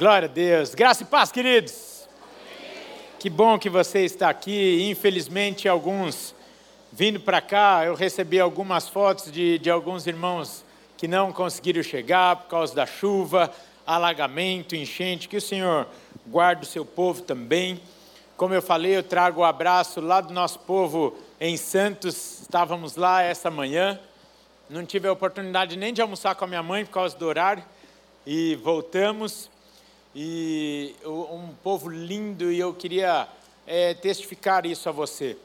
Glória a Deus. Graça e paz, queridos. Que bom que você está aqui. Infelizmente, alguns vindo para cá, eu recebi algumas fotos de, de alguns irmãos que não conseguiram chegar por causa da chuva, alagamento, enchente. Que o Senhor guarde o seu povo também. Como eu falei, eu trago o um abraço lá do nosso povo em Santos. Estávamos lá essa manhã. Não tive a oportunidade nem de almoçar com a minha mãe por causa do horário. E voltamos e um povo lindo, e eu queria é, testificar isso a você.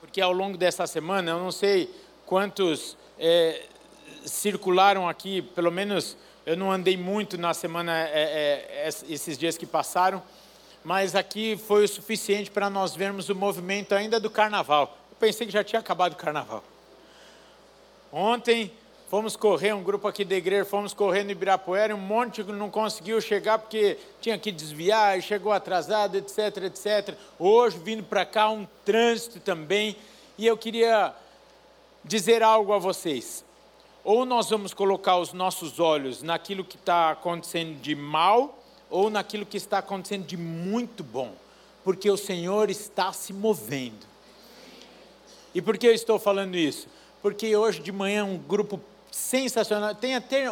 Porque ao longo dessa semana, eu não sei quantos é, circularam aqui, pelo menos eu não andei muito na semana, é, é esses dias que passaram, mas aqui foi o suficiente para nós vermos o movimento ainda do carnaval. Eu pensei que já tinha acabado o carnaval. Ontem Fomos correr, um grupo aqui da igreja, fomos correr no Ibirapuera, um monte não conseguiu chegar porque tinha que desviar, chegou atrasado, etc, etc. Hoje, vindo para cá, um trânsito também. E eu queria dizer algo a vocês. Ou nós vamos colocar os nossos olhos naquilo que está acontecendo de mal, ou naquilo que está acontecendo de muito bom, porque o Senhor está se movendo. E por que eu estou falando isso? Porque hoje de manhã um grupo sensacional. Tem, até,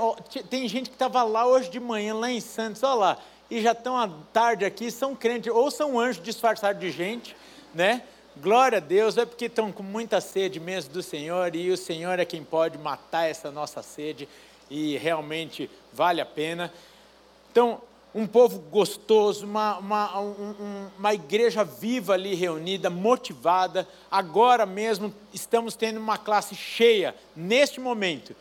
tem gente que estava lá hoje de manhã, lá em Santos, olha lá, e já estão à tarde aqui, são crentes, ou são anjos disfarçados de gente, né? Glória a Deus, é porque estão com muita sede mesmo do Senhor, e o Senhor é quem pode matar essa nossa sede, e realmente vale a pena. Então, um povo gostoso, uma, uma, um, uma igreja viva ali reunida, motivada. Agora mesmo estamos tendo uma classe cheia, neste momento,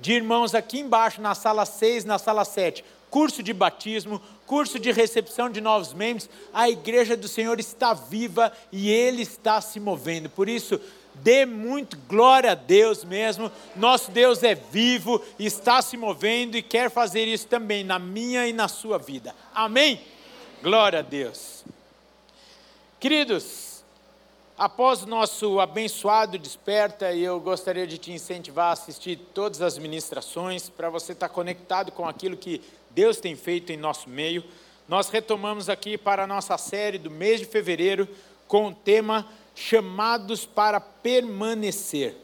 de irmãos aqui embaixo, na sala 6, na sala 7. Curso de batismo, curso de recepção de novos membros. A igreja do Senhor está viva e Ele está se movendo. Por isso, dê muito glória a Deus mesmo. Nosso Deus é vivo, está se movendo e quer fazer isso também na minha e na sua vida. Amém? Glória a Deus. Queridos, após o nosso abençoado desperta, eu gostaria de te incentivar a assistir todas as ministrações para você estar conectado com aquilo que Deus tem feito em nosso meio. Nós retomamos aqui para a nossa série do mês de fevereiro com o tema chamados para permanecer.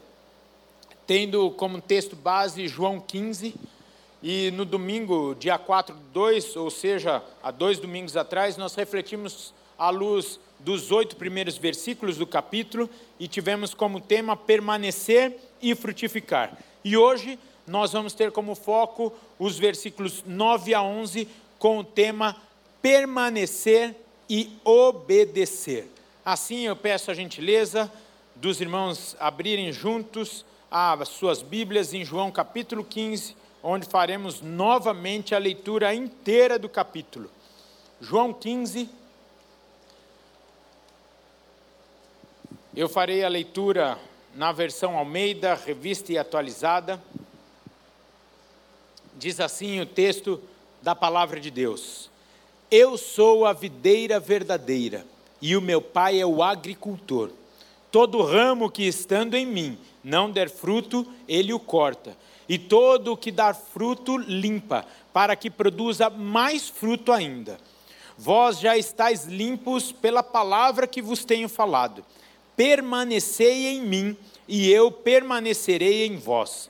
Tendo como texto base João 15, e no domingo, dia 4 de 2, ou seja, há dois domingos atrás, nós refletimos à luz dos oito primeiros versículos do capítulo e tivemos como tema permanecer e frutificar. E hoje nós vamos ter como foco os versículos 9 a 11 com o tema permanecer e obedecer. Assim eu peço a gentileza dos irmãos abrirem juntos as suas Bíblias em João capítulo 15, onde faremos novamente a leitura inteira do capítulo. João 15. Eu farei a leitura na versão Almeida, revista e atualizada. Diz assim o texto da palavra de Deus: Eu sou a videira verdadeira e o meu pai é o agricultor. Todo ramo que estando em mim não der fruto, ele o corta, e todo o que dar fruto limpa, para que produza mais fruto ainda. Vós já estáis limpos pela palavra que vos tenho falado. Permanecei em mim, e eu permanecerei em vós.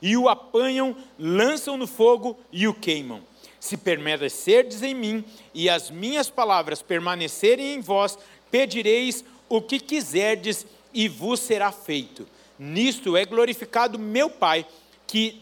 e o apanham, lançam no fogo e o queimam. Se permanecerdes em mim e as minhas palavras permanecerem em vós, pedireis o que quiserdes e vos será feito. Nisto é glorificado meu Pai, que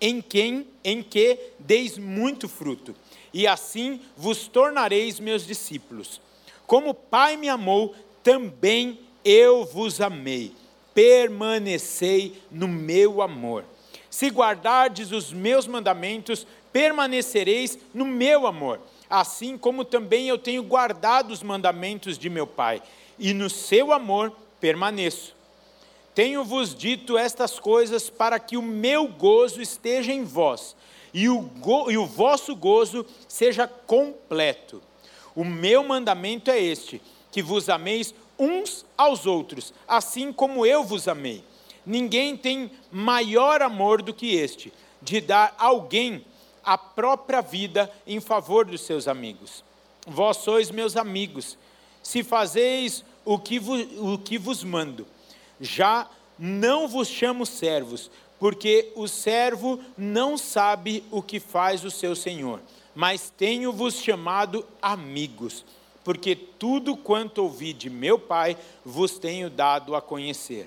em quem em que deis muito fruto, e assim vos tornareis meus discípulos. Como o Pai me amou, também eu vos amei permanecei no meu amor. Se guardardes os meus mandamentos, permanecereis no meu amor, assim como também eu tenho guardado os mandamentos de meu Pai, e no seu amor permaneço. Tenho-vos dito estas coisas para que o meu gozo esteja em vós, e o, go, e o vosso gozo seja completo. O meu mandamento é este: que vos ameis uns aos outros, assim como eu vos amei. Ninguém tem maior amor do que este, de dar alguém a própria vida em favor dos seus amigos. Vós sois meus amigos, se fazeis o que vos, o que vos mando. Já não vos chamo servos, porque o servo não sabe o que faz o seu senhor, mas tenho-vos chamado amigos, porque tudo quanto ouvi de meu Pai vos tenho dado a conhecer.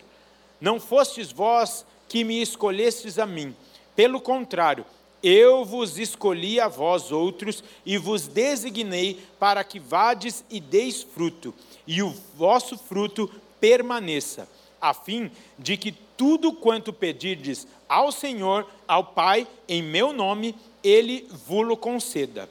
Não fostes vós que me escolhestes a mim, pelo contrário, eu vos escolhi a vós outros e vos designei para que vades e deis fruto, e o vosso fruto permaneça, a fim de que tudo quanto pedirdes ao Senhor, ao Pai, em meu nome, ele vulo conceda.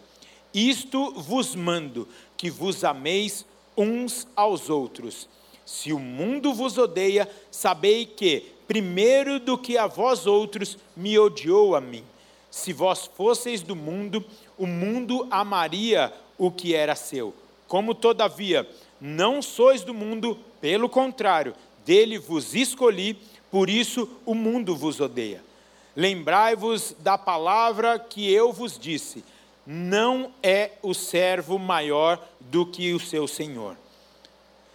Isto vos mando, que vos ameis uns aos outros. Se o mundo vos odeia, sabei que, primeiro do que a vós outros, me odiou a mim. Se vós fosseis do mundo, o mundo amaria o que era seu. Como, todavia, não sois do mundo, pelo contrário, dele vos escolhi, por isso o mundo vos odeia. Lembrai-vos da palavra que eu vos disse: não é o servo maior do que o seu senhor.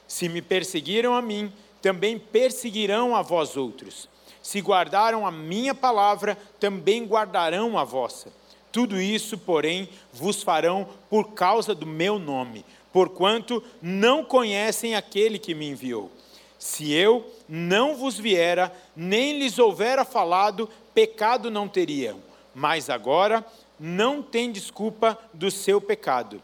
Se me perseguiram a mim, também perseguirão a vós outros. Se guardaram a minha palavra, também guardarão a vossa. Tudo isso, porém, vos farão por causa do meu nome, porquanto não conhecem aquele que me enviou. Se eu não vos viera, nem lhes houvera falado, pecado não teriam. Mas agora não tem desculpa do seu pecado.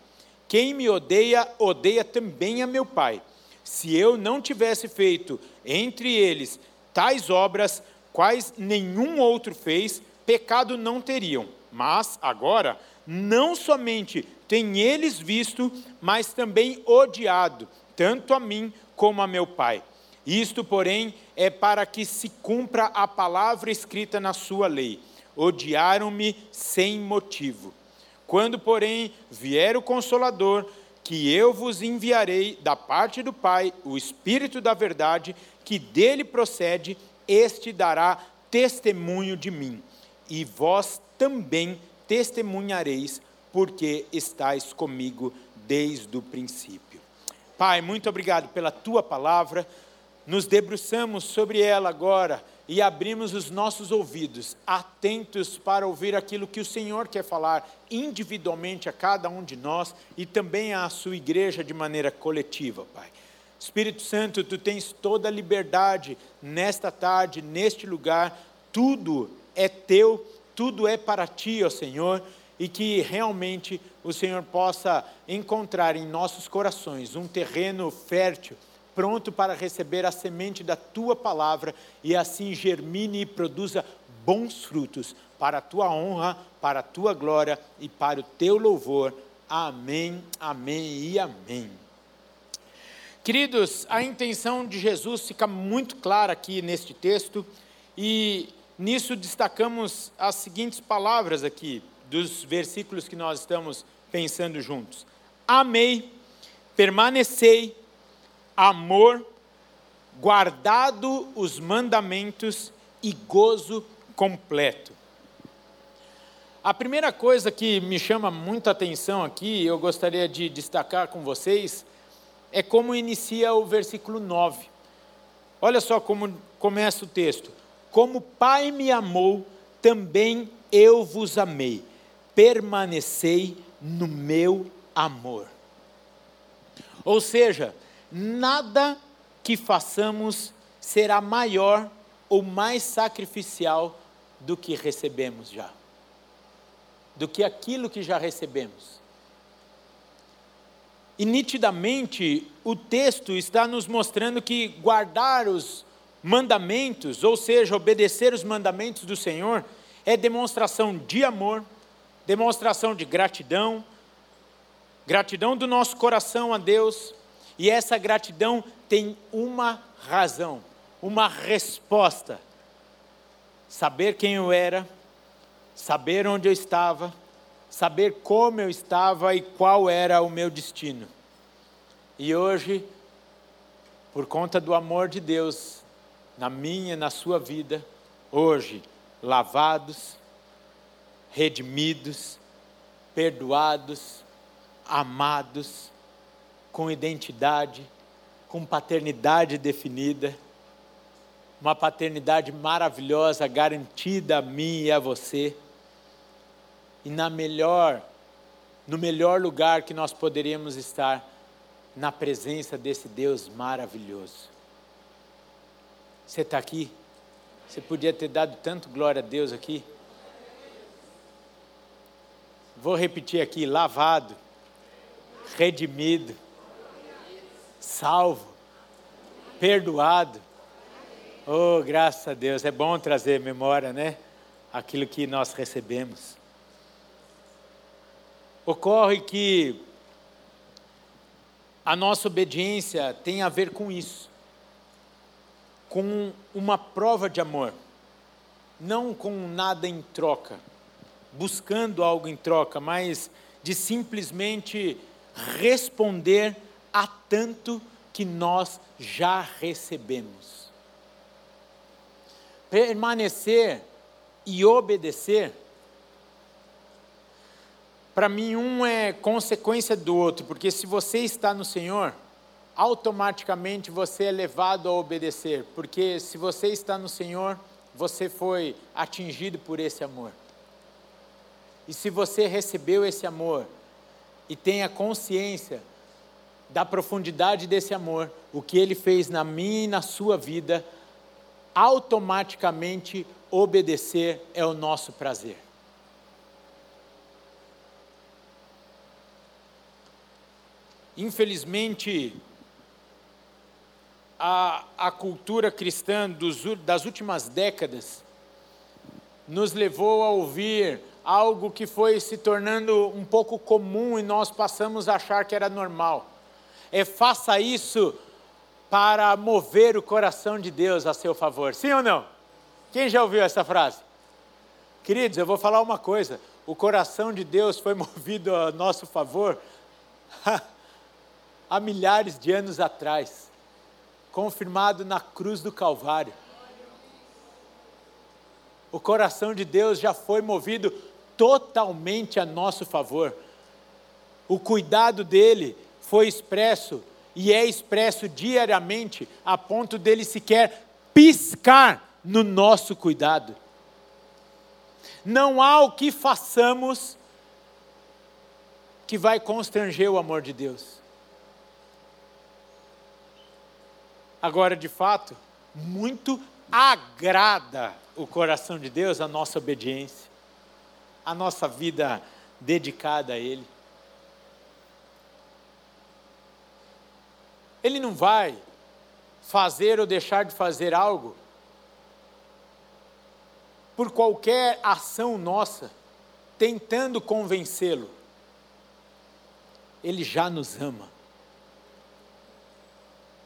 Quem me odeia, odeia também a meu Pai. Se eu não tivesse feito entre eles tais obras, quais nenhum outro fez, pecado não teriam. Mas agora, não somente têm eles visto, mas também odiado, tanto a mim como a meu Pai. Isto, porém, é para que se cumpra a palavra escrita na sua lei. Odiaram-me sem motivo. Quando, porém, vier o Consolador, que eu vos enviarei da parte do Pai, o Espírito da Verdade, que dele procede, este dará testemunho de mim, e vós também testemunhareis, porque estáis comigo desde o princípio. Pai, muito obrigado pela tua palavra. Nos debruçamos sobre ela agora e abrimos os nossos ouvidos, atentos para ouvir aquilo que o Senhor quer falar individualmente a cada um de nós e também à sua igreja de maneira coletiva, Pai. Espírito Santo, tu tens toda a liberdade nesta tarde, neste lugar, tudo é teu, tudo é para ti, ó Senhor, e que realmente o Senhor possa encontrar em nossos corações um terreno fértil, pronto para receber a semente da tua palavra e assim germine e produza bons frutos para a tua honra, para a tua glória e para o teu louvor. Amém, amém e amém. Queridos, a intenção de Jesus fica muito clara aqui neste texto e nisso destacamos as seguintes palavras aqui dos versículos que nós estamos pensando juntos: Amei, permanecei, amor, guardado os mandamentos e gozo completo. A primeira coisa que me chama muita atenção aqui, eu gostaria de destacar com vocês, é como inicia o versículo 9. Olha só como começa o texto. Como o Pai me amou, também eu vos amei. Permanecei no meu amor. Ou seja, nada que façamos será maior ou mais sacrificial do que recebemos já. Do que aquilo que já recebemos. E nitidamente o texto está nos mostrando que guardar os mandamentos, ou seja, obedecer os mandamentos do Senhor, é demonstração de amor, demonstração de gratidão, Gratidão do nosso coração a Deus, e essa gratidão tem uma razão, uma resposta. Saber quem eu era, saber onde eu estava, saber como eu estava e qual era o meu destino. E hoje, por conta do amor de Deus na minha na sua vida, hoje, lavados, redimidos, perdoados, amados, com identidade, com paternidade definida, uma paternidade maravilhosa garantida a mim e a você. E na melhor, no melhor lugar que nós poderíamos estar, na presença desse Deus maravilhoso. Você está aqui? Você podia ter dado tanto glória a Deus aqui? Vou repetir aqui: lavado, redimido, salvo, perdoado. Oh, graças a Deus, é bom trazer memória, né? Aquilo que nós recebemos. Ocorre que a nossa obediência tem a ver com isso, com uma prova de amor, não com nada em troca, buscando algo em troca, mas de simplesmente responder a tanto que nós já recebemos. Permanecer e obedecer para mim, um é consequência do outro, porque se você está no Senhor, automaticamente você é levado a obedecer, porque se você está no Senhor, você foi atingido por esse amor. E se você recebeu esse amor e tem a consciência da profundidade desse amor, o que ele fez na minha e na sua vida, automaticamente obedecer é o nosso prazer. Infelizmente, a, a cultura cristã dos, das últimas décadas nos levou a ouvir algo que foi se tornando um pouco comum e nós passamos a achar que era normal. É faça isso para mover o coração de Deus a seu favor. Sim ou não? Quem já ouviu essa frase? Queridos, eu vou falar uma coisa: o coração de Deus foi movido a nosso favor há milhares de anos atrás, confirmado na cruz do Calvário. O coração de Deus já foi movido totalmente a nosso favor. O cuidado dele foi expresso e é expresso diariamente, a ponto dele sequer piscar no nosso cuidado. Não há o que façamos que vai constranger o amor de Deus. Agora, de fato, muito agrada o coração de Deus a nossa obediência, a nossa vida dedicada a Ele. Ele não vai fazer ou deixar de fazer algo por qualquer ação nossa, tentando convencê-lo. Ele já nos ama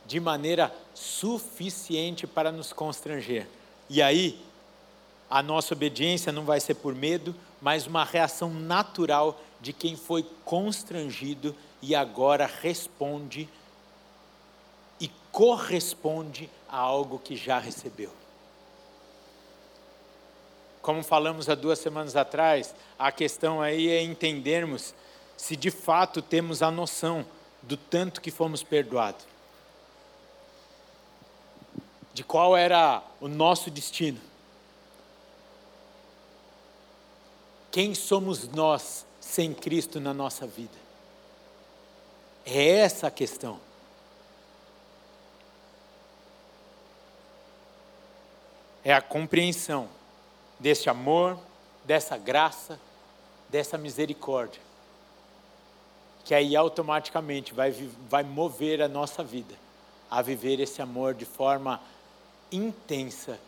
de maneira suficiente para nos constranger. E aí, a nossa obediência não vai ser por medo, mas uma reação natural de quem foi constrangido e agora responde corresponde a algo que já recebeu. Como falamos há duas semanas atrás, a questão aí é entendermos se de fato temos a noção do tanto que fomos perdoados de qual era o nosso destino. Quem somos nós sem Cristo na nossa vida? É essa a questão. É a compreensão desse amor, dessa graça, dessa misericórdia, que aí automaticamente vai, vai mover a nossa vida a viver esse amor de forma intensa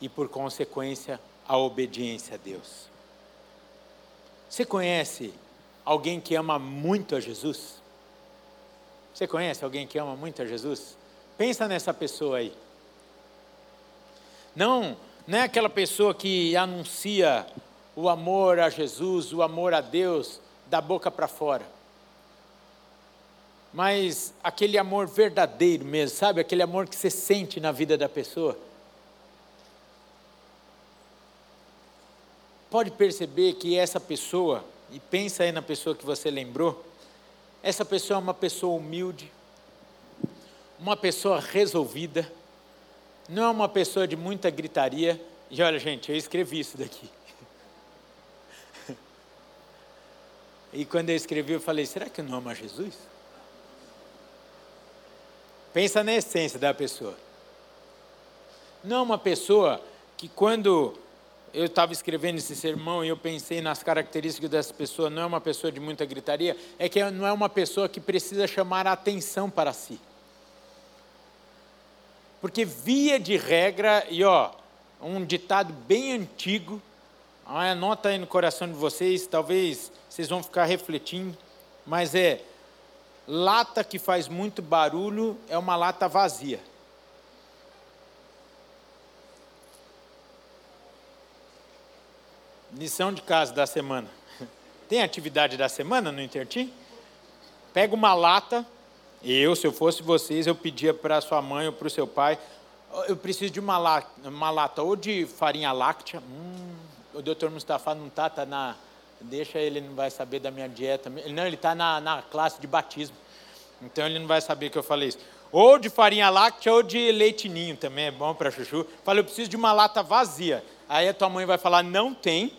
e, por consequência, a obediência a Deus. Você conhece alguém que ama muito a Jesus? Você conhece alguém que ama muito a Jesus? Pensa nessa pessoa aí. Não, não é aquela pessoa que anuncia o amor a Jesus, o amor a Deus da boca para fora. Mas aquele amor verdadeiro mesmo, sabe? Aquele amor que você sente na vida da pessoa. Pode perceber que essa pessoa, e pensa aí na pessoa que você lembrou, essa pessoa é uma pessoa humilde, uma pessoa resolvida, não é uma pessoa de muita gritaria. E olha, gente, eu escrevi isso daqui. E quando eu escrevi, eu falei: será que eu não amo a Jesus? Pensa na essência da pessoa. Não é uma pessoa que, quando eu estava escrevendo esse sermão e eu pensei nas características dessa pessoa, não é uma pessoa de muita gritaria, é que não é uma pessoa que precisa chamar a atenção para si. Porque, via de regra, e ó, um ditado bem antigo, anota aí no coração de vocês, talvez vocês vão ficar refletindo, mas é lata que faz muito barulho é uma lata vazia. Lição de casa da semana. Tem atividade da semana no Intertim? Pega uma lata. Eu, se eu fosse vocês, eu pedia para sua mãe ou para o seu pai. Eu preciso de uma lata, uma lata ou de farinha láctea. Hum, o doutor Mustafa não está, está na. Deixa ele, não vai saber da minha dieta. Não, ele está na, na classe de batismo. Então ele não vai saber que eu falei isso. Ou de farinha láctea ou de leitinho também, é bom para chuchu. Falei, eu preciso de uma lata vazia. Aí a tua mãe vai falar, não tem.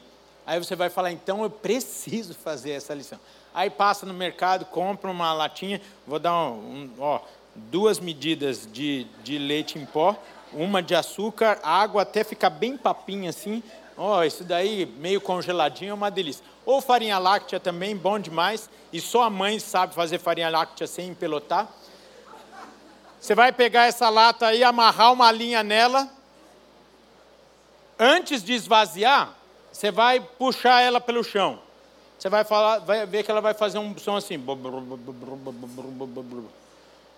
Aí você vai falar, então eu preciso fazer essa lição. Aí passa no mercado, compra uma latinha, vou dar um, um, ó, duas medidas de, de leite em pó, uma de açúcar, água até ficar bem papinha assim. Ó, isso daí meio congeladinho é uma delícia. Ou farinha láctea também, bom demais. E só a mãe sabe fazer farinha láctea sem empelotar. Você vai pegar essa lata aí, amarrar uma linha nela. Antes de esvaziar, você vai puxar ela pelo chão. Você vai, falar, vai ver que ela vai fazer um som assim.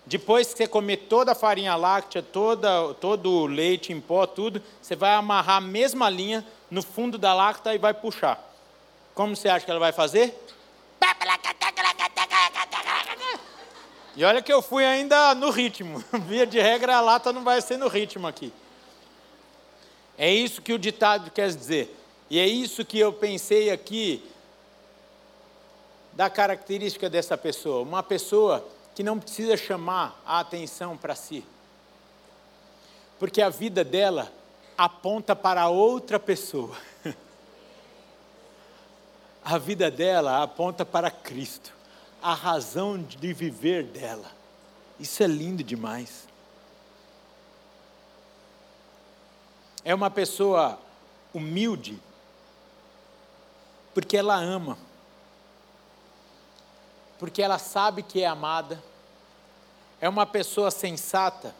Depois que você comer toda a farinha láctea, toda, todo o leite em pó, tudo, você vai amarrar a mesma linha no fundo da lacta e vai puxar. Como você acha que ela vai fazer? E olha que eu fui ainda no ritmo. Via de regra, a lata não vai ser no ritmo aqui. É isso que o ditado quer dizer. E é isso que eu pensei aqui da característica dessa pessoa. Uma pessoa que não precisa chamar a atenção para si. Porque a vida dela aponta para outra pessoa. A vida dela aponta para Cristo, a razão de viver dela. Isso é lindo demais. É uma pessoa humilde, porque ela ama, porque ela sabe que é amada, é uma pessoa sensata,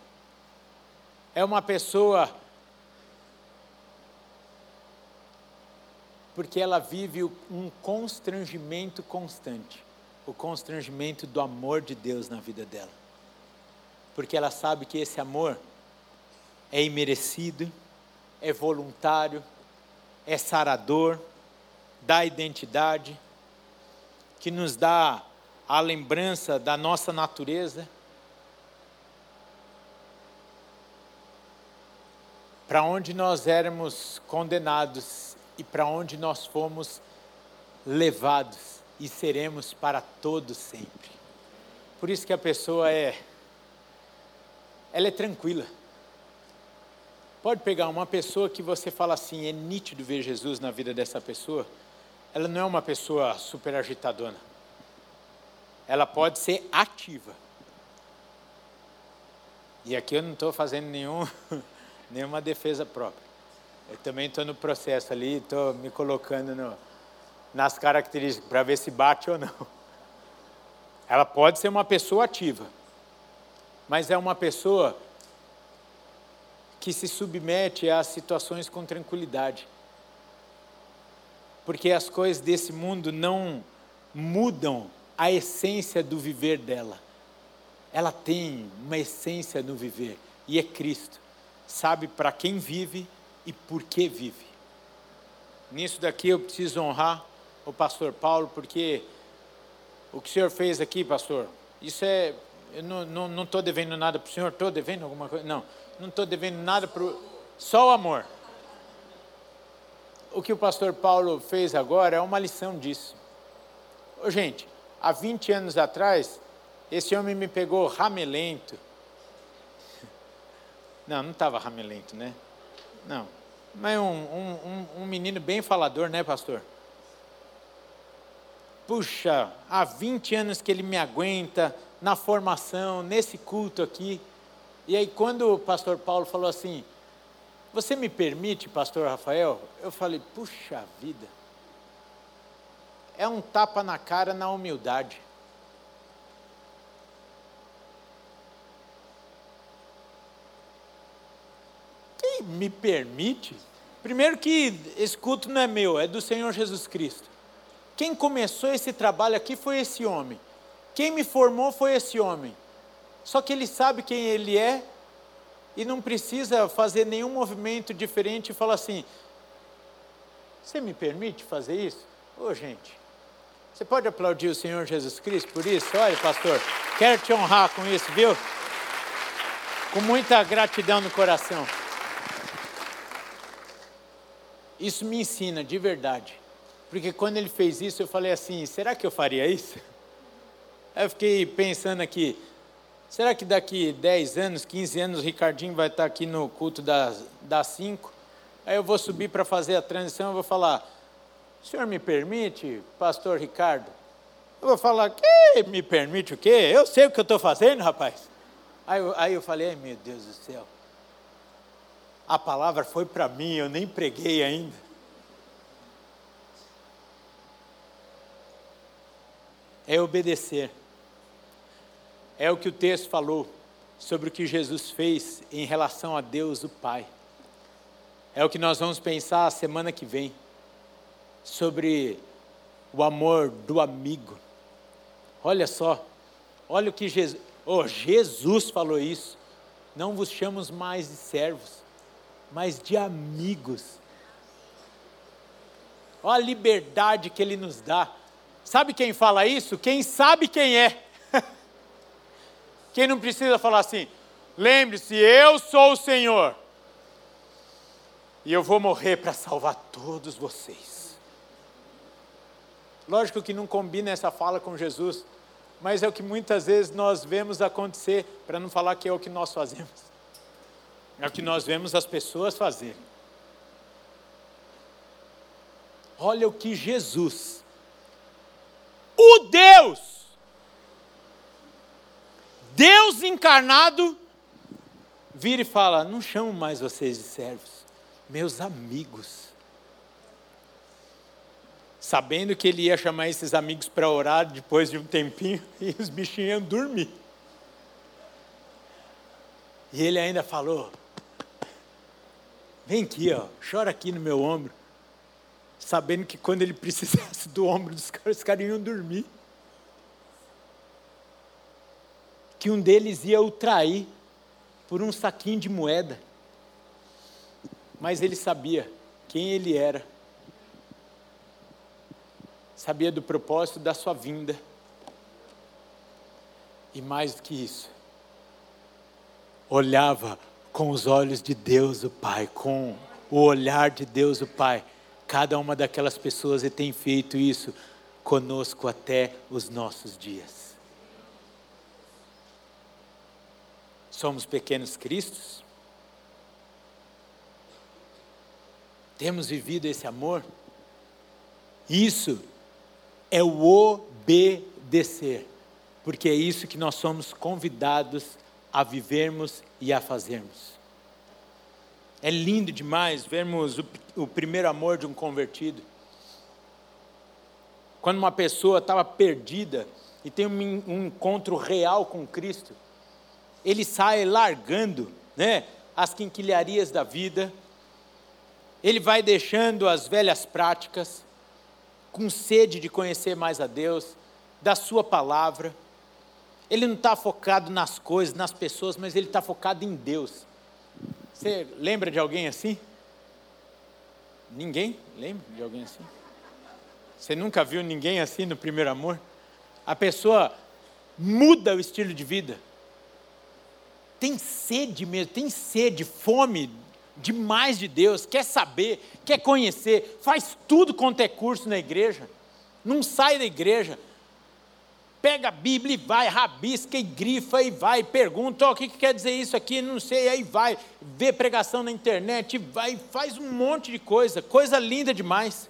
é uma pessoa porque ela vive um constrangimento constante o constrangimento do amor de Deus na vida dela. Porque ela sabe que esse amor é imerecido, é voluntário, é sarador, dá identidade, que nos dá a lembrança da nossa natureza. Para onde nós éramos condenados e para onde nós fomos levados e seremos para todos sempre. Por isso que a pessoa é ela é tranquila. Pode pegar uma pessoa que você fala assim, é nítido ver Jesus na vida dessa pessoa. Ela não é uma pessoa super agitadona. Ela pode ser ativa. E aqui eu não estou fazendo nenhum, nenhuma defesa própria. Eu também estou no processo ali, estou me colocando no, nas características para ver se bate ou não. Ela pode ser uma pessoa ativa, mas é uma pessoa que se submete às situações com tranquilidade. Porque as coisas desse mundo não mudam a essência do viver dela. Ela tem uma essência no viver e é Cristo. Sabe para quem vive e por que vive. Nisso daqui eu preciso honrar o pastor Paulo, porque o que o senhor fez aqui, pastor, isso é. Eu não estou devendo nada para o senhor, estou devendo alguma coisa? Não, não estou devendo nada para o. Só o amor. O que o pastor Paulo fez agora é uma lição disso. Ô, gente, há 20 anos atrás, esse homem me pegou ramelento. Não, não estava ramelento, né? Não. Mas um, um, um, um menino bem falador, né, pastor? Puxa, há 20 anos que ele me aguenta na formação, nesse culto aqui. E aí, quando o pastor Paulo falou assim: Você me permite, pastor Rafael? Eu falei: Puxa vida. É um tapa na cara na humildade. Quem me permite? Primeiro que esse culto não é meu, é do Senhor Jesus Cristo. Quem começou esse trabalho aqui foi esse homem. Quem me formou foi esse homem. Só que ele sabe quem ele é e não precisa fazer nenhum movimento diferente e falar assim: Você me permite fazer isso? Ô, oh, gente, você pode aplaudir o Senhor Jesus Cristo por isso? Olha, pastor, quero te honrar com isso, viu? Com muita gratidão no coração. Isso me ensina de verdade porque quando ele fez isso, eu falei assim: será que eu faria isso? Aí eu fiquei pensando aqui: será que daqui 10 anos, 15 anos, o Ricardinho vai estar aqui no culto das, das 5? Aí eu vou subir para fazer a transição e vou falar: o senhor me permite, pastor Ricardo? Eu vou falar: que me permite o quê? Eu sei o que eu estou fazendo, rapaz. Aí eu, aí eu falei: ai meu Deus do céu. A palavra foi para mim, eu nem preguei ainda. é obedecer. É o que o texto falou sobre o que Jesus fez em relação a Deus, o Pai. É o que nós vamos pensar a semana que vem, sobre o amor do amigo. Olha só, olha o que Jesus, oh, Jesus falou isso. Não vos chamamos mais de servos, mas de amigos. Olha a liberdade que Ele nos dá Sabe quem fala isso? Quem sabe quem é. Quem não precisa falar assim, lembre-se, eu sou o Senhor. E eu vou morrer para salvar todos vocês. Lógico que não combina essa fala com Jesus, mas é o que muitas vezes nós vemos acontecer, para não falar que é o que nós fazemos. É o que nós vemos as pessoas fazerem. Olha o que Jesus o Deus, Deus encarnado, vira e fala: Não chamo mais vocês de servos, meus amigos. Sabendo que ele ia chamar esses amigos para orar depois de um tempinho, e os bichinhos iam dormir. E ele ainda falou: Vem aqui, ó, chora aqui no meu ombro sabendo que quando ele precisasse do ombro dos caras, os caras iam dormir. Que um deles ia o trair por um saquinho de moeda. Mas ele sabia quem ele era. Sabia do propósito da sua vinda. E mais do que isso, olhava com os olhos de Deus o Pai, com o olhar de Deus o Pai cada uma daquelas pessoas e tem feito isso conosco até os nossos dias. Somos pequenos cristos? Temos vivido esse amor? Isso é o obedecer, porque é isso que nós somos convidados a vivermos e a fazermos. É lindo demais vermos o, o primeiro amor de um convertido. Quando uma pessoa estava perdida e tem um, um encontro real com Cristo, ele sai largando né, as quinquilharias da vida, ele vai deixando as velhas práticas, com sede de conhecer mais a Deus, da Sua palavra. Ele não está focado nas coisas, nas pessoas, mas ele está focado em Deus. Você lembra de alguém assim? Ninguém lembra de alguém assim? Você nunca viu ninguém assim no primeiro amor? A pessoa muda o estilo de vida. Tem sede mesmo, tem sede, fome demais de Deus, quer saber, quer conhecer, faz tudo quanto é curso na igreja, não sai da igreja, pega a Bíblia e vai, rabisca e grifa e vai, pergunta, o que, que quer dizer isso aqui, não sei, aí vai, vê pregação na internet, vai, faz um monte de coisa, coisa linda demais.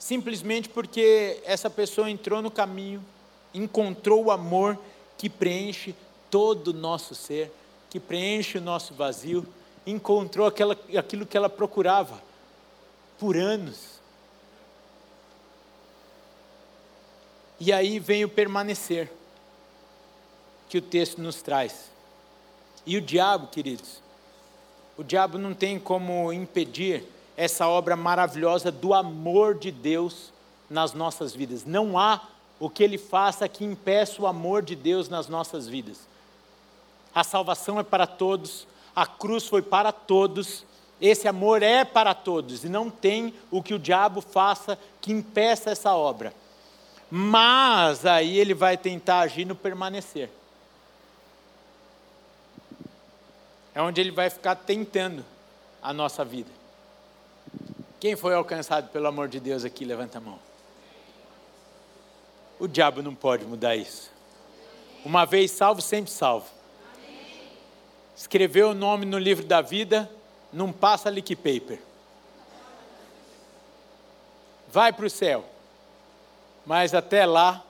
Simplesmente porque essa pessoa entrou no caminho, encontrou o amor que preenche todo o nosso ser, que preenche o nosso vazio, encontrou aquela, aquilo que ela procurava por anos. E aí vem o permanecer, que o texto nos traz. E o diabo, queridos, o diabo não tem como impedir essa obra maravilhosa do amor de Deus nas nossas vidas. Não há o que ele faça que impeça o amor de Deus nas nossas vidas. A salvação é para todos, a cruz foi para todos, esse amor é para todos, e não tem o que o diabo faça que impeça essa obra. Mas aí ele vai tentar agir no permanecer. É onde ele vai ficar tentando a nossa vida. Quem foi alcançado pelo amor de Deus aqui? Levanta a mão. O diabo não pode mudar isso. Uma vez salvo, sempre salvo. Escreveu o nome no livro da vida, não passa lick paper. Vai para o céu. Mas até lá,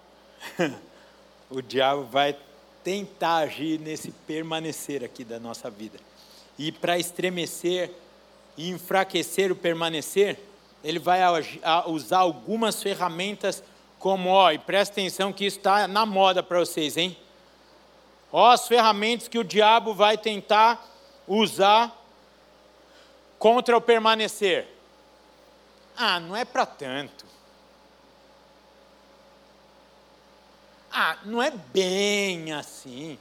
o diabo vai tentar agir nesse permanecer aqui da nossa vida. E para estremecer e enfraquecer o permanecer, ele vai usar algumas ferramentas como, ó, e presta atenção que isso está na moda para vocês, hein? Ó, as ferramentas que o diabo vai tentar usar contra o permanecer. Ah, não é para tanto. Ah, não é bem assim.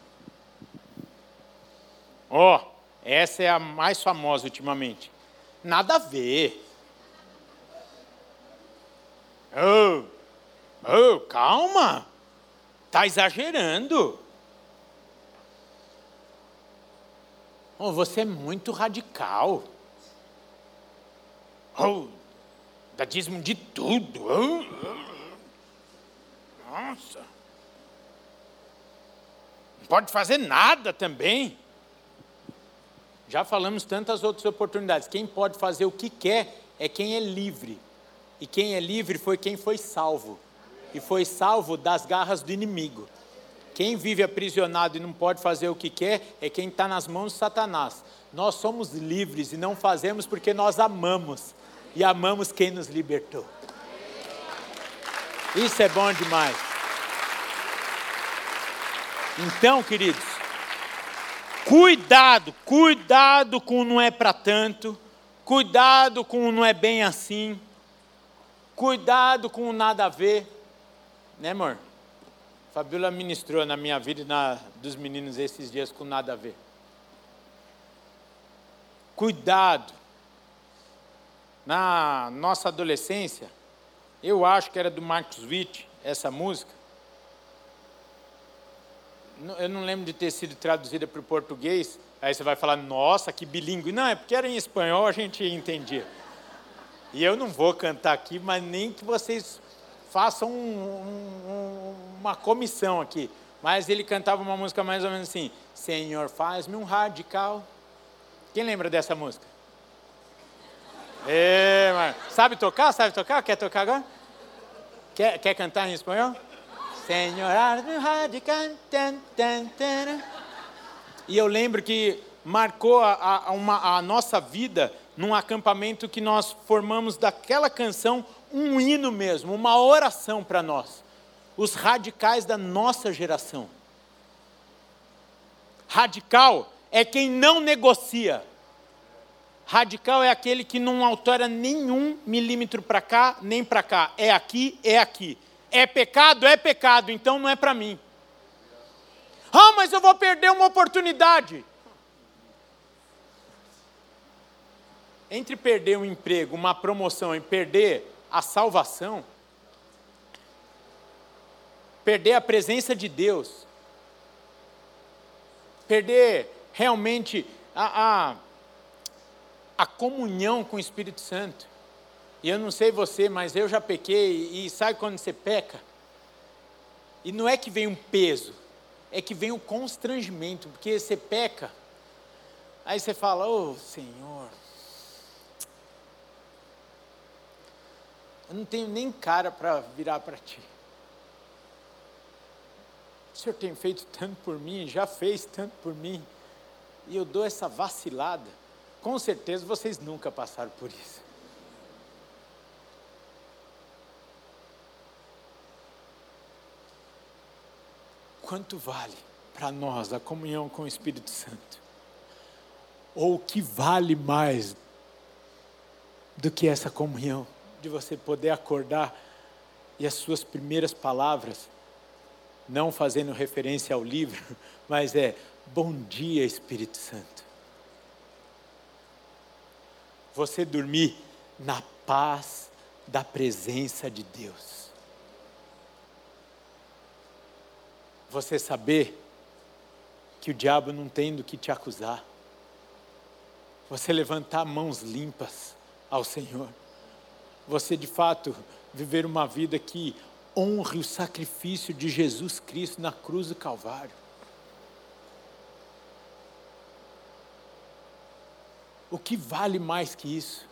Ó, oh, essa é a mais famosa ultimamente. Nada a ver. Oh, oh, calma. Tá exagerando. Oh, você é muito radical. Oh, dá dízimo de tudo. Oh, nossa pode fazer nada também. Já falamos tantas outras oportunidades. Quem pode fazer o que quer é quem é livre. E quem é livre foi quem foi salvo. E foi salvo das garras do inimigo. Quem vive aprisionado e não pode fazer o que quer é quem está nas mãos de Satanás. Nós somos livres e não fazemos porque nós amamos. E amamos quem nos libertou. Isso é bom demais. Então, queridos, cuidado, cuidado com não é para tanto, cuidado com não é bem assim, cuidado com nada a ver, né, amor? Fabiola ministrou na minha vida e na dos meninos esses dias com nada a ver. Cuidado. Na nossa adolescência, eu acho que era do Marcos Witt essa música eu não lembro de ter sido traduzida para o português. Aí você vai falar, nossa, que bilíngue. Não, é porque era em espanhol, a gente entendia. E eu não vou cantar aqui, mas nem que vocês façam um, um, uma comissão aqui. Mas ele cantava uma música mais ou menos assim: Senhor, faz-me um radical. Quem lembra dessa música? É. Sabe tocar? Sabe tocar? Quer tocar agora? Quer, quer cantar em espanhol? Senhor radical. E eu lembro que marcou a, a, uma, a nossa vida num acampamento que nós formamos daquela canção um hino mesmo, uma oração para nós. Os radicais da nossa geração. Radical é quem não negocia. Radical é aquele que não altera nenhum milímetro para cá, nem para cá. É aqui, é aqui. É pecado, é pecado, então não é para mim. Ah, mas eu vou perder uma oportunidade. Entre perder um emprego, uma promoção e perder a salvação, perder a presença de Deus, perder realmente a, a, a comunhão com o Espírito Santo. E eu não sei você, mas eu já pequei, e sabe quando você peca? E não é que vem um peso, é que vem o um constrangimento, porque você peca, aí você fala, ô oh, Senhor, eu não tenho nem cara para virar para ti. O Senhor tem feito tanto por mim, já fez tanto por mim, e eu dou essa vacilada. Com certeza vocês nunca passaram por isso. Quanto vale para nós a comunhão com o Espírito Santo? Ou o que vale mais do que essa comunhão? De você poder acordar e as suas primeiras palavras não fazendo referência ao livro, mas é bom dia, Espírito Santo. Você dormir na paz da presença de Deus. Você saber que o diabo não tem do que te acusar. Você levantar mãos limpas ao Senhor. Você de fato viver uma vida que honre o sacrifício de Jesus Cristo na cruz do Calvário. O que vale mais que isso?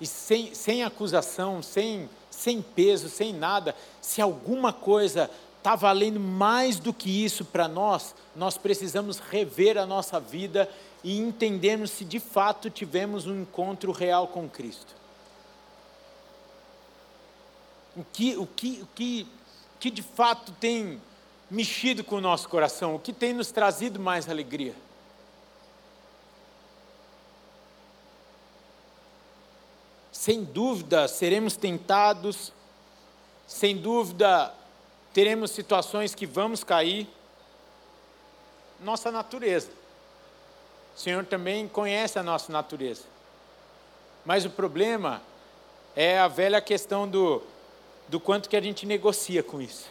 E sem, sem acusação, sem, sem peso, sem nada, se alguma coisa está valendo mais do que isso para nós, nós precisamos rever a nossa vida e entendermos se de fato tivemos um encontro real com Cristo o que, o que, o que, que de fato tem mexido com o nosso coração, o que tem nos trazido mais alegria. Sem dúvida seremos tentados, sem dúvida teremos situações que vamos cair. Nossa natureza. O Senhor também conhece a nossa natureza. Mas o problema é a velha questão do do quanto que a gente negocia com isso.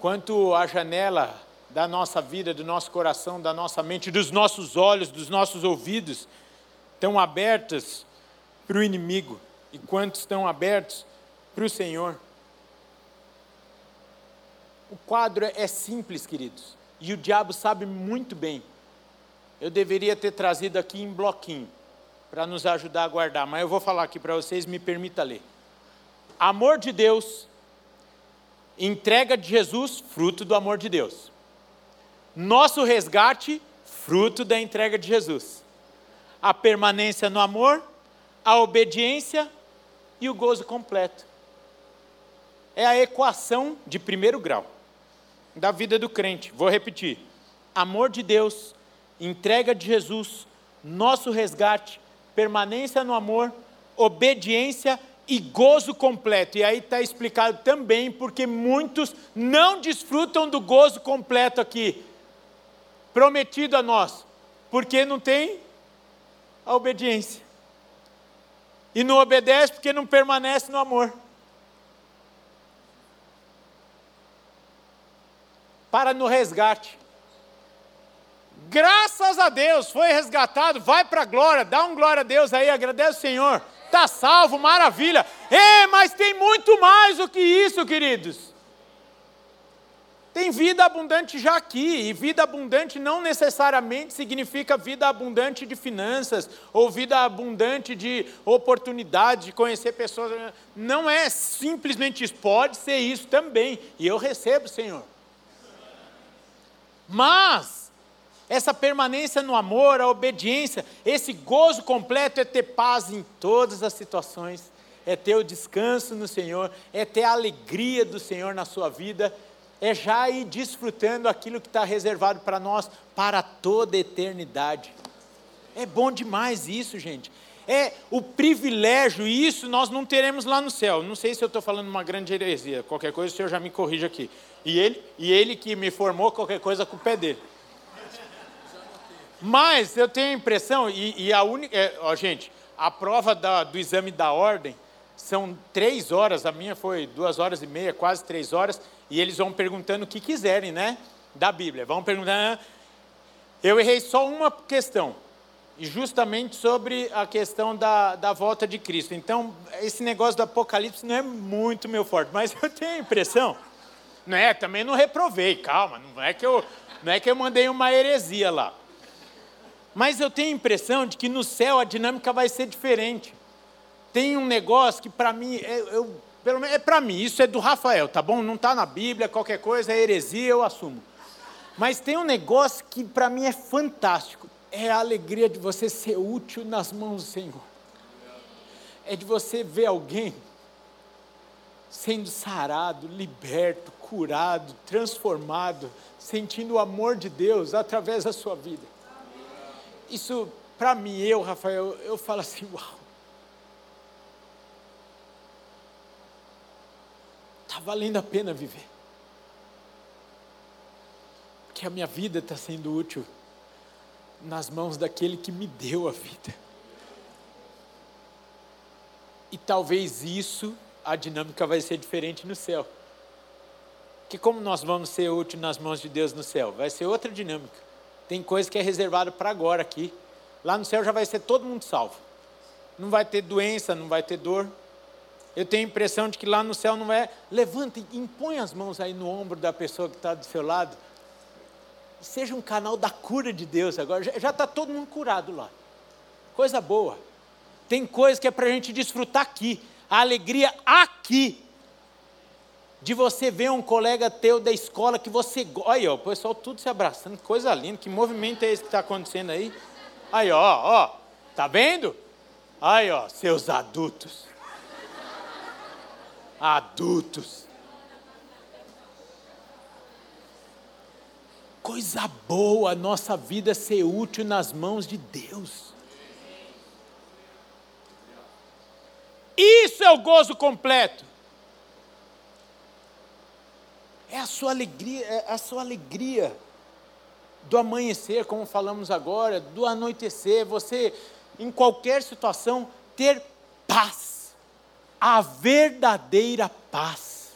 Quanto a janela da nossa vida, do nosso coração, da nossa mente, dos nossos olhos, dos nossos ouvidos estão abertas para o inimigo e quantos estão abertos para o Senhor. O quadro é simples, queridos, e o diabo sabe muito bem. Eu deveria ter trazido aqui em bloquinho para nos ajudar a guardar, mas eu vou falar aqui para vocês, me permita ler amor de Deus, entrega de Jesus, fruto do amor de Deus. Nosso resgate, fruto da entrega de Jesus. A permanência no amor, a obediência e o gozo completo. É a equação de primeiro grau da vida do crente. Vou repetir: amor de Deus, entrega de Jesus, nosso resgate, permanência no amor, obediência e gozo completo. E aí está explicado também porque muitos não desfrutam do gozo completo aqui, prometido a nós, porque não tem a obediência. E não obedece porque não permanece no amor. Para no resgate. Graças a Deus, foi resgatado, vai para a glória, dá um glória a Deus aí, agradece o Senhor está salvo, maravilha. É, mas tem muito mais do que isso, queridos. Tem vida abundante já aqui, e vida abundante não necessariamente significa vida abundante de finanças, ou vida abundante de oportunidade de conhecer pessoas. Não é simplesmente isso, pode ser isso também, e eu recebo, Senhor. Mas, essa permanência no amor, a obediência, esse gozo completo é ter paz em todas as situações, é ter o descanso no Senhor, é ter a alegria do Senhor na sua vida, é já ir desfrutando aquilo que está reservado para nós para toda a eternidade. É bom demais isso, gente. É o privilégio, e isso nós não teremos lá no céu. Não sei se eu estou falando uma grande heresia, qualquer coisa o senhor já me corrige aqui. E ele, e ele que me formou, qualquer coisa com o pé dele. Mas eu tenho a impressão, e, e a única. É, ó, gente, a prova da, do exame da ordem são três horas, a minha foi duas horas e meia, quase três horas, e eles vão perguntando o que quiserem, né? Da Bíblia. Vão perguntando. Eu errei só uma questão, e justamente sobre a questão da, da volta de Cristo. Então, esse negócio do Apocalipse não é muito meu forte, mas eu tenho a impressão, não é? Também não reprovei, calma, não é que eu, não é que eu mandei uma heresia lá. Mas eu tenho a impressão de que no céu a dinâmica vai ser diferente. Tem um negócio que para mim, é, eu, pelo menos é para mim, isso é do Rafael, tá bom? Não está na Bíblia, qualquer coisa é heresia, eu assumo. Mas tem um negócio que para mim é fantástico. É a alegria de você ser útil nas mãos do Senhor. É de você ver alguém sendo sarado, liberto, curado, transformado, sentindo o amor de Deus através da sua vida isso, para mim, eu, Rafael, eu falo assim, uau. Está valendo a pena viver. Porque a minha vida está sendo útil nas mãos daquele que me deu a vida. E talvez isso, a dinâmica vai ser diferente no céu. Que como nós vamos ser úteis nas mãos de Deus no céu? Vai ser outra dinâmica. Tem coisa que é reservado para agora aqui. Lá no céu já vai ser todo mundo salvo. Não vai ter doença, não vai ter dor. Eu tenho a impressão de que lá no céu não é. Levanta e impõe as mãos aí no ombro da pessoa que está do seu lado. Seja um canal da cura de Deus agora. Já está todo mundo curado lá. Coisa boa. Tem coisa que é para a gente desfrutar aqui. A alegria aqui de você ver um colega teu da escola que você. Olha, o pessoal tudo se abraçando, coisa linda. Que movimento é esse que está acontecendo aí? Aí, ó, ó, tá vendo? Aí, ó, seus adultos. Adultos. Coisa boa a nossa vida ser útil nas mãos de Deus. Isso é o gozo completo. É a sua alegria, é a sua alegria do amanhecer, como falamos agora, do anoitecer, você em qualquer situação ter paz. A verdadeira paz.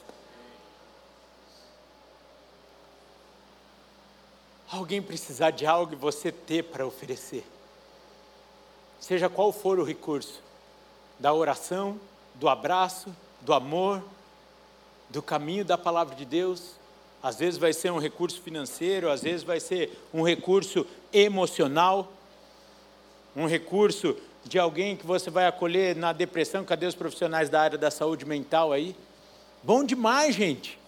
Alguém precisar de algo e você ter para oferecer. Seja qual for o recurso, da oração, do abraço, do amor, do caminho da palavra de Deus. Às vezes vai ser um recurso financeiro, às vezes vai ser um recurso emocional, um recurso de alguém que você vai acolher na depressão. Cadê os profissionais da área da saúde mental aí? Bom demais, gente.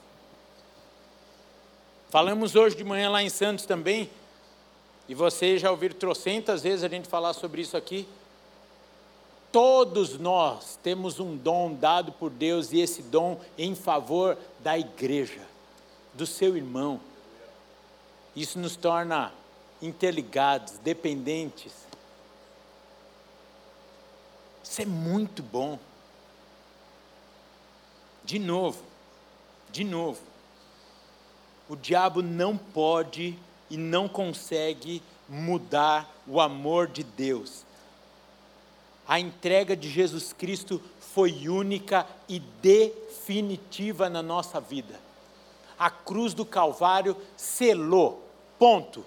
Falamos hoje de manhã lá em Santos também, e vocês já ouviram trocentas vezes a gente falar sobre isso aqui. Todos nós temos um dom dado por Deus e esse dom em favor da igreja, do seu irmão. Isso nos torna interligados, dependentes. Isso é muito bom. De novo, de novo, o diabo não pode e não consegue mudar o amor de Deus a entrega de Jesus Cristo foi única e definitiva na nossa vida. A cruz do Calvário selou, ponto.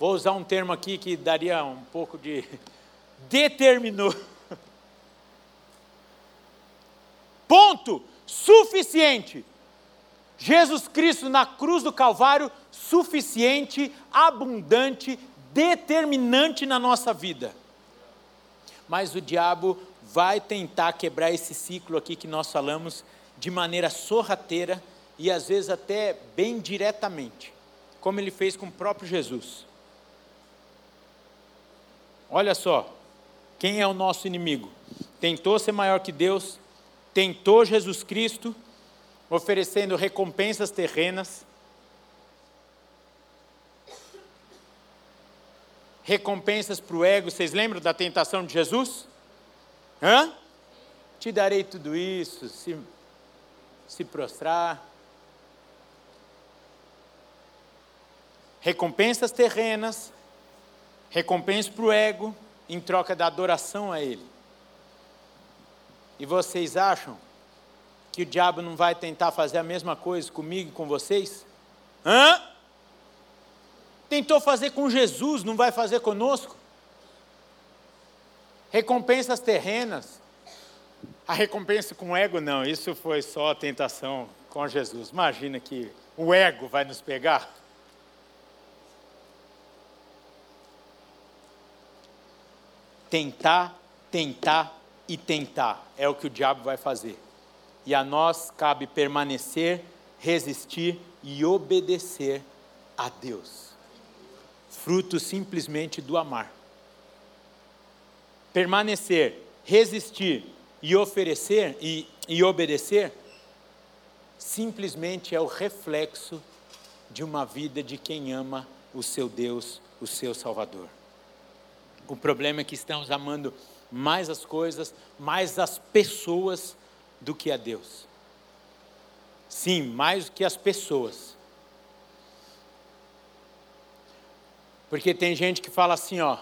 Vou usar um termo aqui que daria um pouco de. determinou. Ponto, suficiente. Jesus Cristo na cruz do Calvário, suficiente, abundante, determinante na nossa vida mas o diabo vai tentar quebrar esse ciclo aqui que nós falamos de maneira sorrateira e às vezes até bem diretamente, como ele fez com o próprio Jesus. Olha só, quem é o nosso inimigo? Tentou ser maior que Deus, tentou Jesus Cristo, oferecendo recompensas terrenas, recompensas para o ego. Vocês lembram da tentação de Jesus? Hã? Te darei tudo isso, se, se prostrar. Recompensas terrenas, recompensa para o ego, em troca da adoração a Ele. E vocês acham que o diabo não vai tentar fazer a mesma coisa comigo e com vocês? Hã? Tentou fazer com Jesus, não vai fazer conosco? Recompensas terrenas. A recompensa com o ego, não, isso foi só a tentação com Jesus. Imagina que o ego vai nos pegar. Tentar, tentar e tentar é o que o diabo vai fazer. E a nós cabe permanecer, resistir e obedecer a Deus fruto simplesmente do amar. Permanecer, resistir e oferecer e, e obedecer simplesmente é o reflexo de uma vida de quem ama o seu Deus, o seu Salvador. O problema é que estamos amando mais as coisas, mais as pessoas do que a Deus. Sim, mais do que as pessoas. Porque tem gente que fala assim, ó,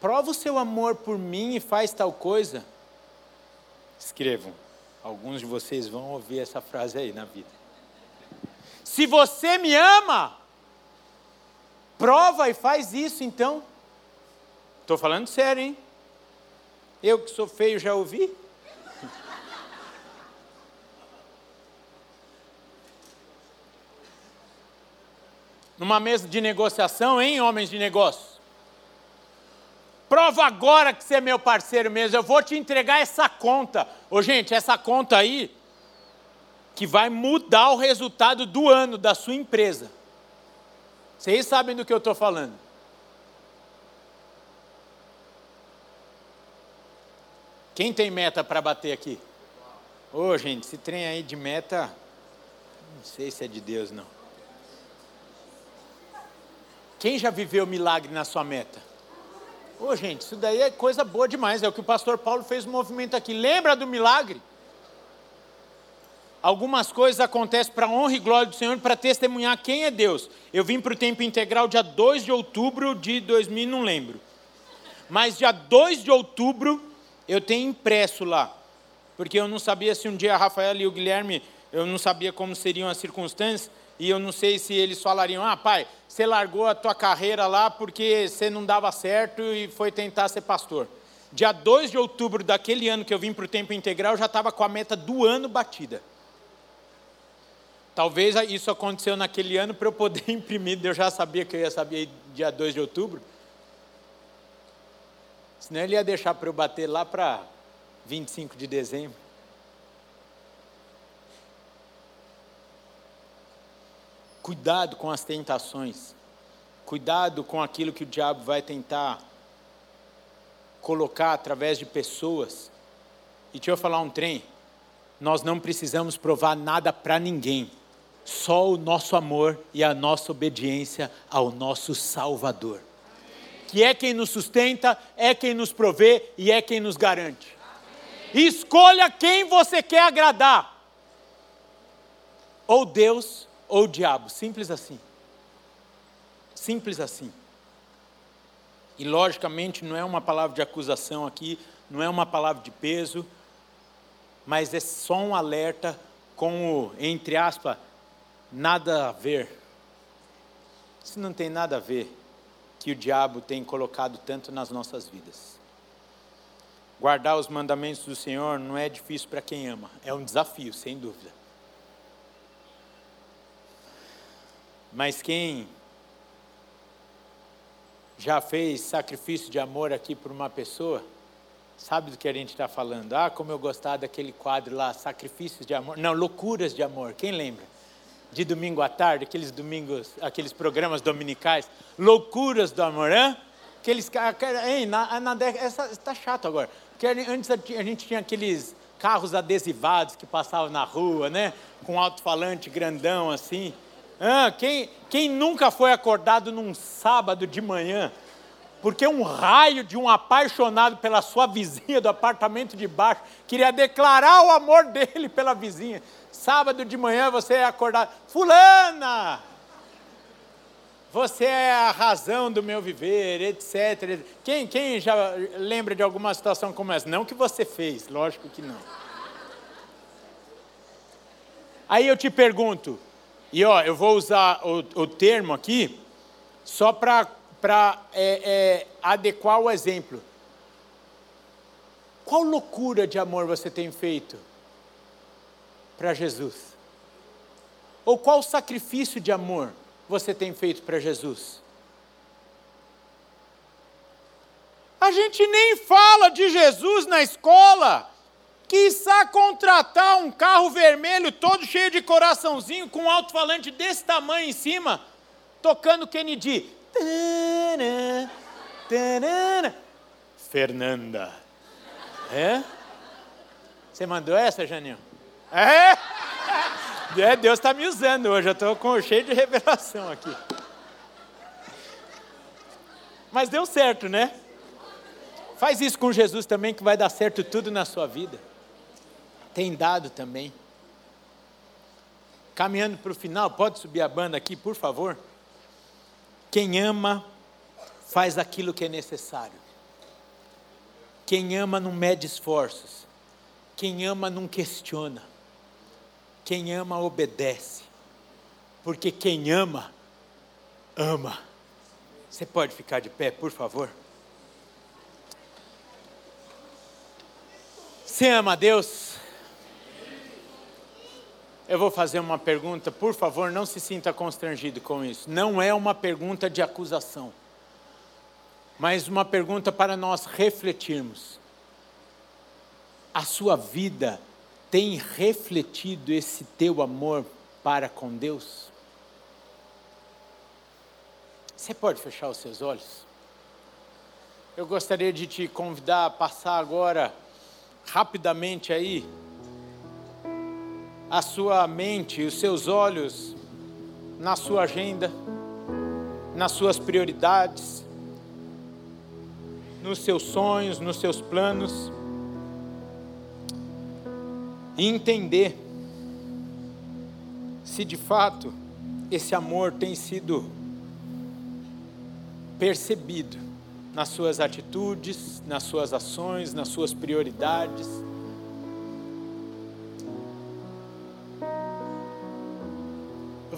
prova o seu amor por mim e faz tal coisa. Escrevam. Alguns de vocês vão ouvir essa frase aí na vida. Se você me ama, prova e faz isso então. Estou falando sério, hein? Eu que sou feio já ouvi? Numa mesa de negociação, hein, homens de negócio? Prova agora que você é meu parceiro mesmo, eu vou te entregar essa conta. Ô, gente, essa conta aí que vai mudar o resultado do ano da sua empresa. Vocês sabem do que eu estou falando. Quem tem meta para bater aqui? Ô, gente, esse trem aí de meta, não sei se é de Deus, não. Quem já viveu milagre na sua meta? Ô, oh, gente, isso daí é coisa boa demais. É o que o pastor Paulo fez um movimento aqui. Lembra do milagre? Algumas coisas acontecem para honra e glória do Senhor, para testemunhar quem é Deus. Eu vim para o tempo integral dia 2 de outubro de 2000, não lembro. Mas dia 2 de outubro eu tenho impresso lá. Porque eu não sabia se um dia a Rafaela e o Guilherme, eu não sabia como seriam as circunstâncias e eu não sei se eles falariam: ah, pai, você largou a tua carreira lá porque você não dava certo e foi tentar ser pastor. Dia 2 de outubro daquele ano que eu vim para o tempo integral, eu já estava com a meta do ano batida. Talvez isso aconteceu naquele ano para eu poder imprimir, eu já sabia que eu ia saber dia 2 de outubro. Senão ele ia deixar para eu bater lá para 25 de dezembro. Cuidado com as tentações. Cuidado com aquilo que o diabo vai tentar colocar através de pessoas. E deixa eu falar um trem. Nós não precisamos provar nada para ninguém. Só o nosso amor e a nossa obediência ao nosso Salvador. Que é quem nos sustenta, é quem nos provê e é quem nos garante. Escolha quem você quer agradar. Ou Deus ou o diabo, simples assim. Simples assim. E logicamente não é uma palavra de acusação aqui, não é uma palavra de peso, mas é só um alerta com o, entre aspas, nada a ver. Isso não tem nada a ver que o diabo tem colocado tanto nas nossas vidas. Guardar os mandamentos do Senhor não é difícil para quem ama, é um desafio, sem dúvida. Mas quem já fez sacrifício de amor aqui por uma pessoa, sabe do que a gente está falando. Ah, como eu gostava daquele quadro lá, Sacrifícios de Amor. Não, Loucuras de Amor. Quem lembra? De domingo à tarde, aqueles domingos, aqueles programas dominicais. Loucuras do Amor, hein? Aqueles. Hein, na, na década. Está chato agora. Porque antes a gente tinha aqueles carros adesivados que passavam na rua, né? Com alto-falante grandão assim. Ah, quem, quem nunca foi acordado num sábado de manhã porque um raio de um apaixonado pela sua vizinha do apartamento de baixo queria declarar o amor dele pela vizinha. Sábado de manhã você é acordado, Fulana! Você é a razão do meu viver, etc. Quem, quem já lembra de alguma situação como essa? Não que você fez, lógico que não. Aí eu te pergunto, e ó, eu vou usar o, o termo aqui só para é, é, adequar o exemplo. Qual loucura de amor você tem feito para Jesus? Ou qual sacrifício de amor você tem feito para Jesus? A gente nem fala de Jesus na escola. Quiçá contratar um carro vermelho todo cheio de coraçãozinho com um alto-falante desse tamanho em cima, tocando Kennedy. Tarana, tarana. Fernanda. É? Você mandou essa, Janinho? É? é Deus está me usando hoje, eu estou cheio de revelação aqui. Mas deu certo, né? Faz isso com Jesus também, que vai dar certo tudo na sua vida tem dado também. Caminhando para o final, pode subir a banda aqui, por favor? Quem ama, faz aquilo que é necessário. Quem ama não mede esforços. Quem ama não questiona. Quem ama obedece. Porque quem ama, ama. Você pode ficar de pé, por favor? Você ama Deus? Eu vou fazer uma pergunta, por favor, não se sinta constrangido com isso. Não é uma pergunta de acusação, mas uma pergunta para nós refletirmos. A sua vida tem refletido esse teu amor para com Deus? Você pode fechar os seus olhos? Eu gostaria de te convidar a passar agora rapidamente aí a sua mente, os seus olhos na sua agenda, nas suas prioridades, nos seus sonhos, nos seus planos, e entender se de fato esse amor tem sido percebido nas suas atitudes, nas suas ações, nas suas prioridades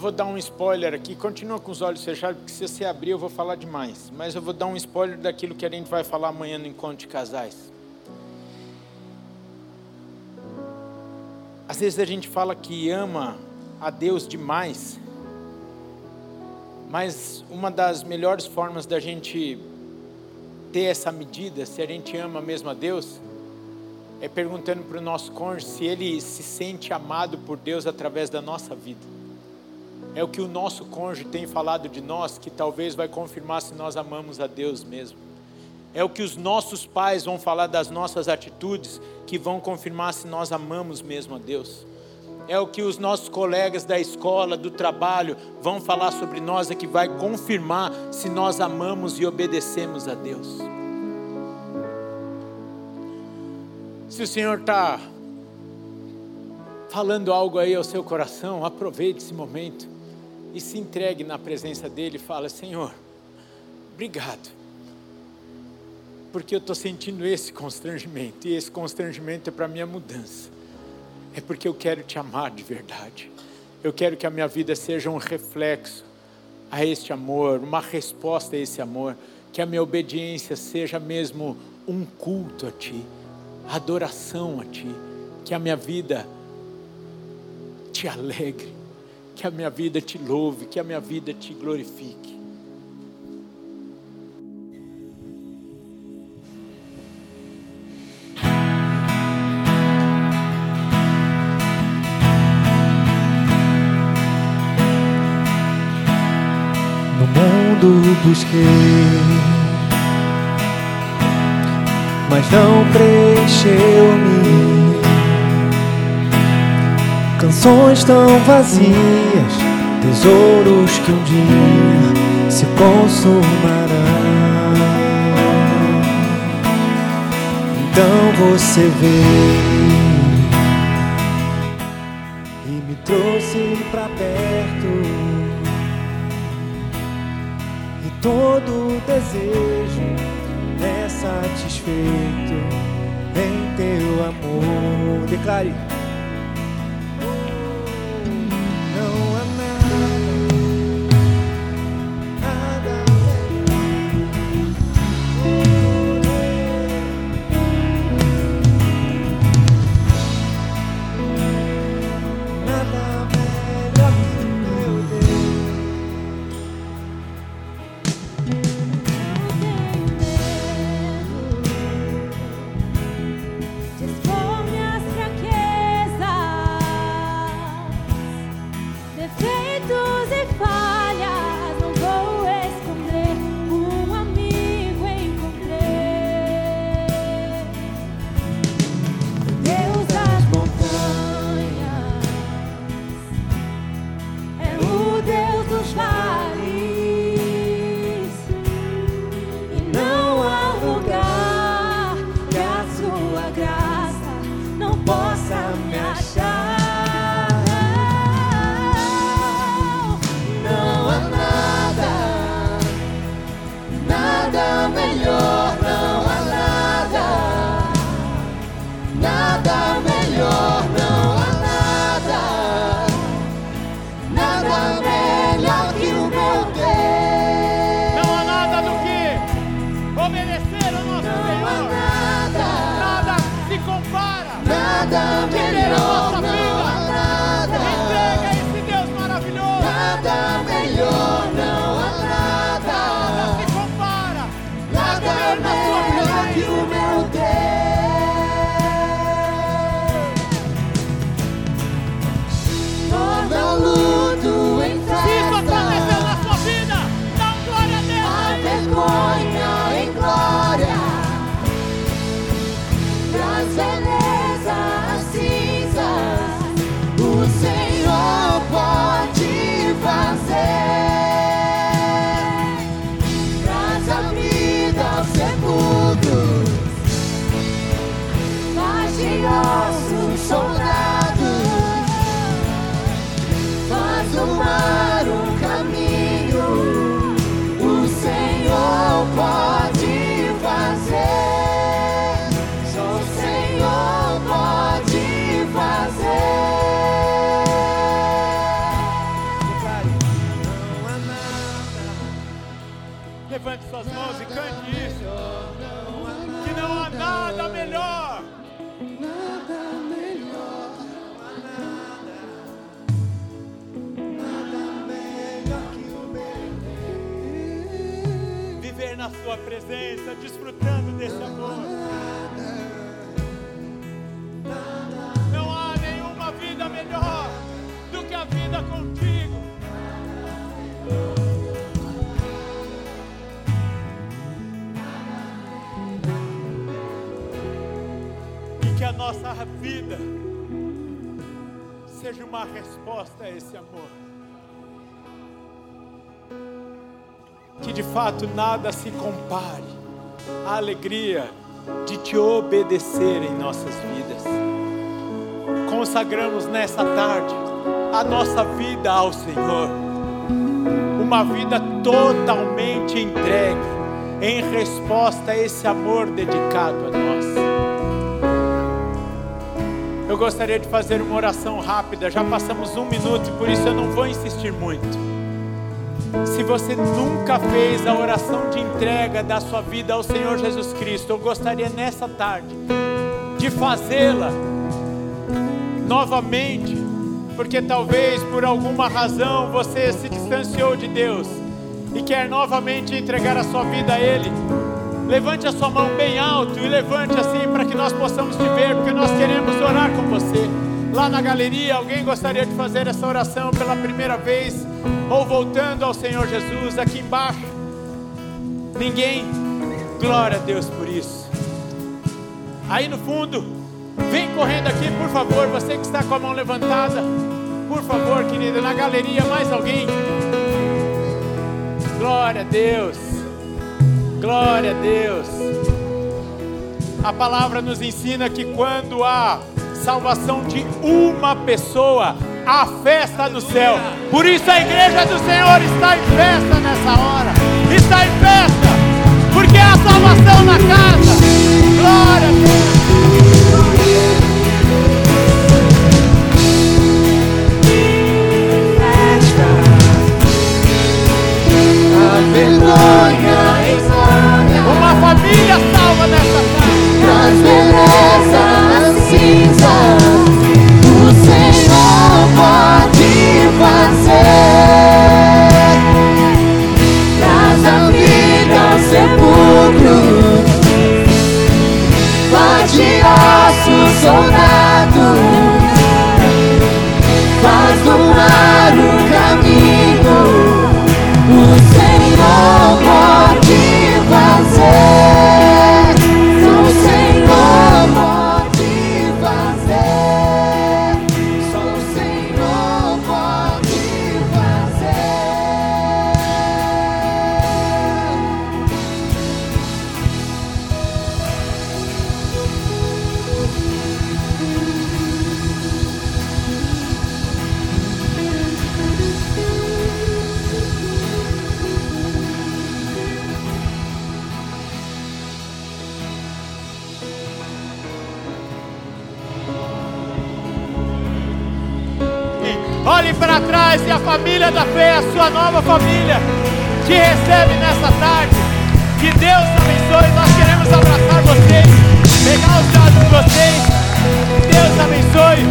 vou dar um spoiler aqui, continua com os olhos fechados, porque se você abrir eu vou falar demais. Mas eu vou dar um spoiler daquilo que a gente vai falar amanhã no encontro de casais. Às vezes a gente fala que ama a Deus demais, mas uma das melhores formas da gente ter essa medida, se a gente ama mesmo a Deus, é perguntando para o nosso cônjuge se ele se sente amado por Deus através da nossa vida é o que o nosso cônjuge tem falado de nós, que talvez vai confirmar se nós amamos a Deus mesmo. É o que os nossos pais vão falar das nossas atitudes, que vão confirmar se nós amamos mesmo a Deus. É o que os nossos colegas da escola, do trabalho, vão falar sobre nós, é que vai confirmar se nós amamos e obedecemos a Deus. Se o Senhor está falando algo aí ao seu coração, aproveite esse momento e se entregue na presença dele e fala: Senhor, obrigado, porque eu estou sentindo esse constrangimento, e esse constrangimento é para minha mudança, é porque eu quero te amar de verdade, eu quero que a minha vida seja um reflexo a este amor, uma resposta a esse amor, que a minha obediência seja mesmo um culto a Ti, adoração a Ti, que a minha vida te alegre que a minha vida te louve, que a minha vida te glorifique. No mundo busquei, mas não preencheu-me Canções tão vazias, tesouros que um dia se consumarão. Então você veio e me trouxe pra perto. E todo desejo é satisfeito em teu amor. Declare. Levante suas mãos e cante isso. Que não há nada melhor. Viver na sua presença, desfrutando desse amor. Uma resposta a esse amor. Que de fato nada se compare à alegria de te obedecer em nossas vidas. Consagramos nessa tarde a nossa vida ao Senhor. Uma vida totalmente entregue em resposta a esse amor dedicado a nós. Eu gostaria de fazer uma oração rápida, já passamos um minuto e por isso eu não vou insistir muito. Se você nunca fez a oração de entrega da sua vida ao Senhor Jesus Cristo, eu gostaria nessa tarde de fazê-la novamente, porque talvez por alguma razão você se distanciou de Deus e quer novamente entregar a sua vida a Ele. Levante a sua mão bem alto e levante assim para que nós possamos te ver, porque nós queremos orar com você. Lá na galeria, alguém gostaria de fazer essa oração pela primeira vez ou voltando ao Senhor Jesus aqui embaixo? Ninguém? Glória a Deus por isso. Aí no fundo, vem correndo aqui, por favor, você que está com a mão levantada. Por favor, querida, na galeria, mais alguém? Glória a Deus. Glória a Deus. A palavra nos ensina que quando há salvação de uma pessoa, há festa no céu. Por isso a igreja do Senhor está em festa nessa hora. Está em festa, porque há salvação na casa. Glória a Deus. Vergonha Uma família salva nessa casa. traz beleza às cinzas. O Senhor pode fazer. Traz a vida ao sepulcro. Faz de ossos soldados. Olhe para trás e a família da fé, a sua nova família, te recebe nessa tarde. Que Deus abençoe. Nós queremos abraçar vocês, pegar os dados de vocês. Deus abençoe.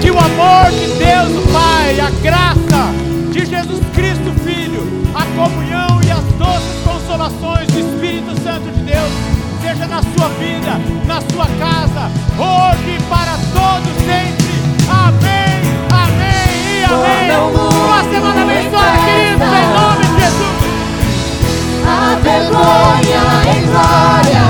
Que o amor de Deus, o Pai, a graça de Jesus Cristo, Filho, a comunhão e as doces consolações do Espírito Santo de Deus seja na sua vida, na sua casa, hoje e para todos sempre. Amém, amém. Uma semana abençoada, queridos, em nome de Jesus. A vergonha em glória,